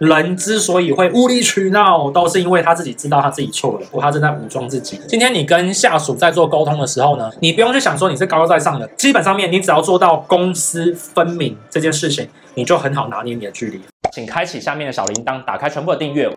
人之所以会无理取闹，都是因为他自己知道他自己错了，或他正在武装自己。今天你跟下属在做沟通的时候呢，你不用去想说你是高高在上的，基本上面你只要做到公私分明这件事情，你就很好拿捏你的距离。请开启下面的小铃铛，打开全部的订阅。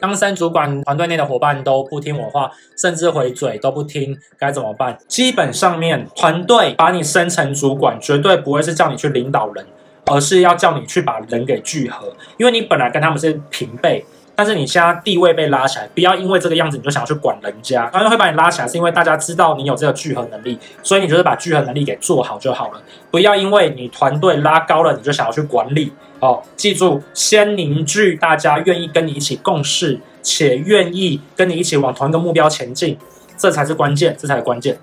当升主管团队内的伙伴都不听我话，甚至回嘴都不听，该怎么办？基本上面，团队把你升成主管，绝对不会是叫你去领导人，而是要叫你去把人给聚合。因为你本来跟他们是平辈，但是你现在地位被拉起来，不要因为这个样子你就想要去管人家。团队会把你拉起来，是因为大家知道你有这个聚合能力，所以你就是把聚合能力给做好就好了。不要因为你团队拉高了，你就想要去管理。哦，记住，先凝聚大家愿意跟你一起共事，且愿意跟你一起往同一个目标前进，这才是关键，这才是关键。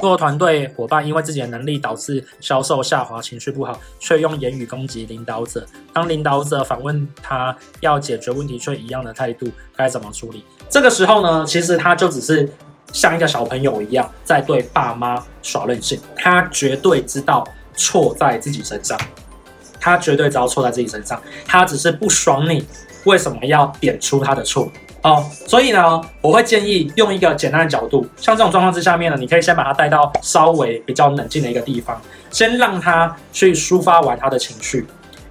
做团队伙伴因为自己的能力导致销售下滑、情绪不好，却用言语攻击领导者，当领导者反问他要解决问题，却一样的态度，该怎么处理？这个时候呢，其实他就只是像一个小朋友一样，在对爸妈耍任性，他绝对知道。错在自己身上，他绝对知道错在自己身上，他只是不爽你为什么要点出他的错哦。所以呢，我会建议用一个简单的角度，像这种状况之下面呢，你可以先把他带到稍微比较冷静的一个地方，先让他去抒发完他的情绪，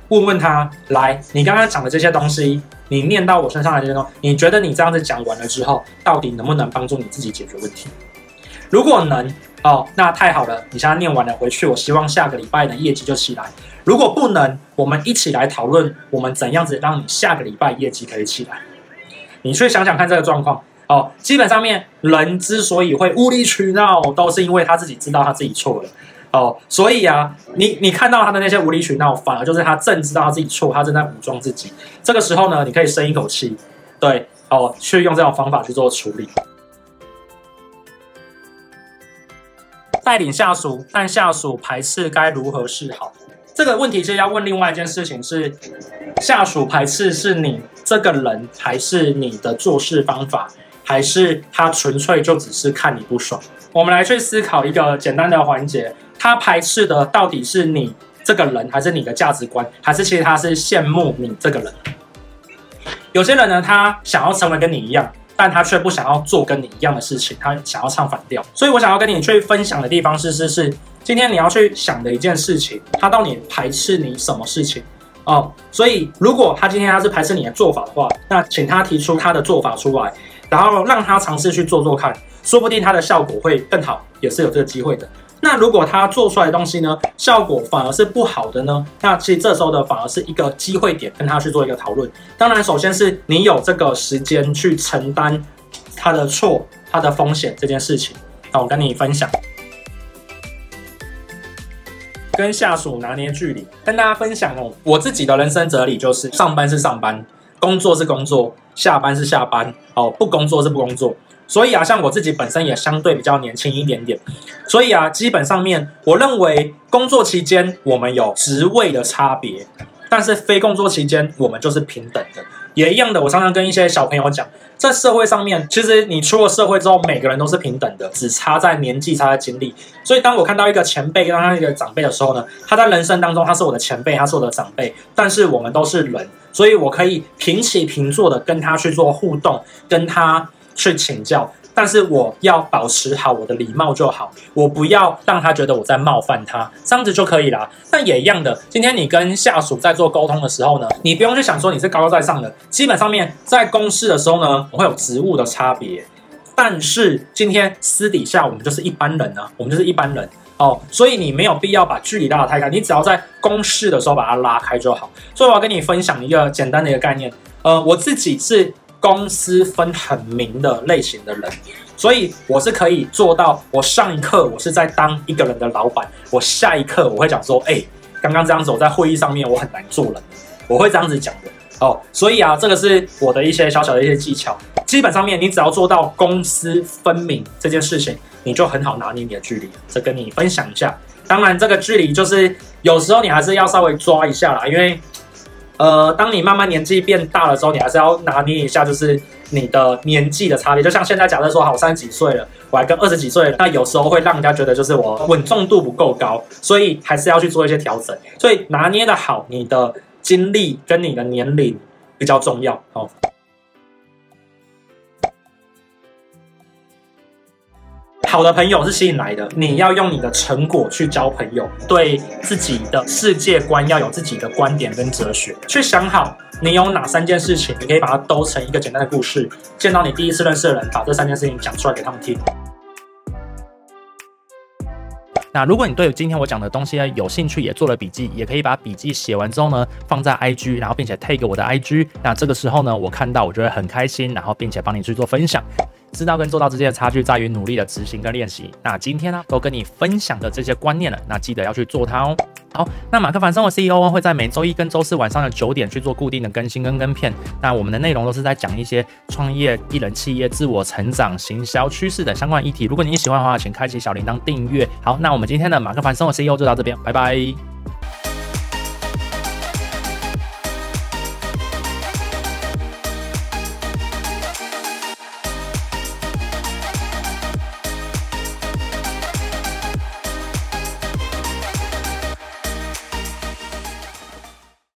问问他，来，你刚刚讲的这些东西，你念到我身上的这些东西，你觉得你这样子讲完了之后，到底能不能帮助你自己解决问题？如果能。哦，那太好了！你现在念完了回去，我希望下个礼拜的业绩就起来。如果不能，我们一起来讨论，我们怎样子让你下个礼拜业绩可以起来。你去想想看这个状况哦。基本上面，人之所以会无理取闹，都是因为他自己知道他自己错了哦。所以啊，你你看到他的那些无理取闹，反而就是他正知道他自己错，他正在武装自己。这个时候呢，你可以深一口气，对哦，去用这种方法去做处理。带领下属，但下属排斥，该如何是好？这个问题是要问另外一件事情是：下属排斥是你这个人，还是你的做事方法，还是他纯粹就只是看你不爽？我们来去思考一个简单的环节：他排斥的到底是你这个人，还是你的价值观，还是其实他是羡慕你这个人？有些人呢，他想要成为跟你一样。但他却不想要做跟你一样的事情，他想要唱反调。所以我想要跟你去分享的地方是是是，今天你要去想的一件事情，他到底排斥你什么事情哦？所以如果他今天他是排斥你的做法的话，那请他提出他的做法出来，然后让他尝试去做做看，说不定他的效果会更好，也是有这个机会的。那如果他做出来的东西呢，效果反而是不好的呢？那其实这时候的反而是一个机会点，跟他去做一个讨论。当然，首先是你有这个时间去承担他的错、他的风险这件事情。那我跟你分享，跟下属拿捏距离，跟大家分享哦。我自己的人生哲理就是：上班是上班，工作是工作，下班是下班，哦，不工作是不工作。所以啊，像我自己本身也相对比较年轻一点点，所以啊，基本上面我认为工作期间我们有职位的差别，但是非工作期间我们就是平等的，也一样的。我常常跟一些小朋友讲，在社会上面，其实你出了社会之后，每个人都是平等的，只差在年纪，差在经历。所以当我看到一个前辈跟他一个长辈的时候呢，他在人生当中他是我的前辈，他是我的长辈，但是我们都是人，所以我可以平起平坐的跟他去做互动，跟他。去请教，但是我要保持好我的礼貌就好，我不要让他觉得我在冒犯他，这样子就可以了。但也一样的，今天你跟下属在做沟通的时候呢，你不用去想说你是高高在上的，基本上面在公事的时候呢，我会有职务的差别，但是今天私底下我们就是一般人啊，我们就是一般人哦，所以你没有必要把距离拉得太开，你只要在公事的时候把它拉开就好。所以我要跟你分享一个简单的一个概念，呃，我自己是。公私分很明的类型的人，所以我是可以做到。我上一刻我是在当一个人的老板，我下一刻我会讲说：“哎，刚刚这样子，我在会议上面我很难做人。”我会这样子讲的哦。所以啊，这个是我的一些小小的一些技巧。基本上面，你只要做到公私分明这件事情，你就很好拿捏你的距离。这跟你分享一下。当然，这个距离就是有时候你还是要稍微抓一下啦，因为。呃，当你慢慢年纪变大了之后，你还是要拿捏一下，就是你的年纪的差别。就像现在，假设说好，我三十几岁了，我还跟二十几岁，那有时候会让人家觉得就是我稳重度不够高，所以还是要去做一些调整。所以拿捏的好，你的经历跟你的年龄比较重要哦。好的朋友是吸引来的，你要用你的成果去交朋友，对自己的世界观要有自己的观点跟哲学，去想好你有哪三件事情，你可以把它兜成一个简单的故事，见到你第一次认识的人，把这三件事情讲出来给他们听。那如果你对今天我讲的东西呢有兴趣，也做了笔记，也可以把笔记写完之后呢放在 IG，然后并且 tag 我的 IG，那这个时候呢我看到我就会很开心，然后并且帮你去做分享。知道跟做到之间的差距在于努力的执行跟练习。那今天呢，都跟你分享的这些观念了，那记得要去做它哦。好，那马克凡生活 CEO 会在每周一跟周四晚上的九点去做固定的更新跟跟片。那我们的内容都是在讲一些创业、艺人企业、自我成长、行销趋势等相关议题。如果你喜欢的话，请开启小铃铛订阅。好，那我们今天的马克凡生活 CEO 就到这边，拜拜。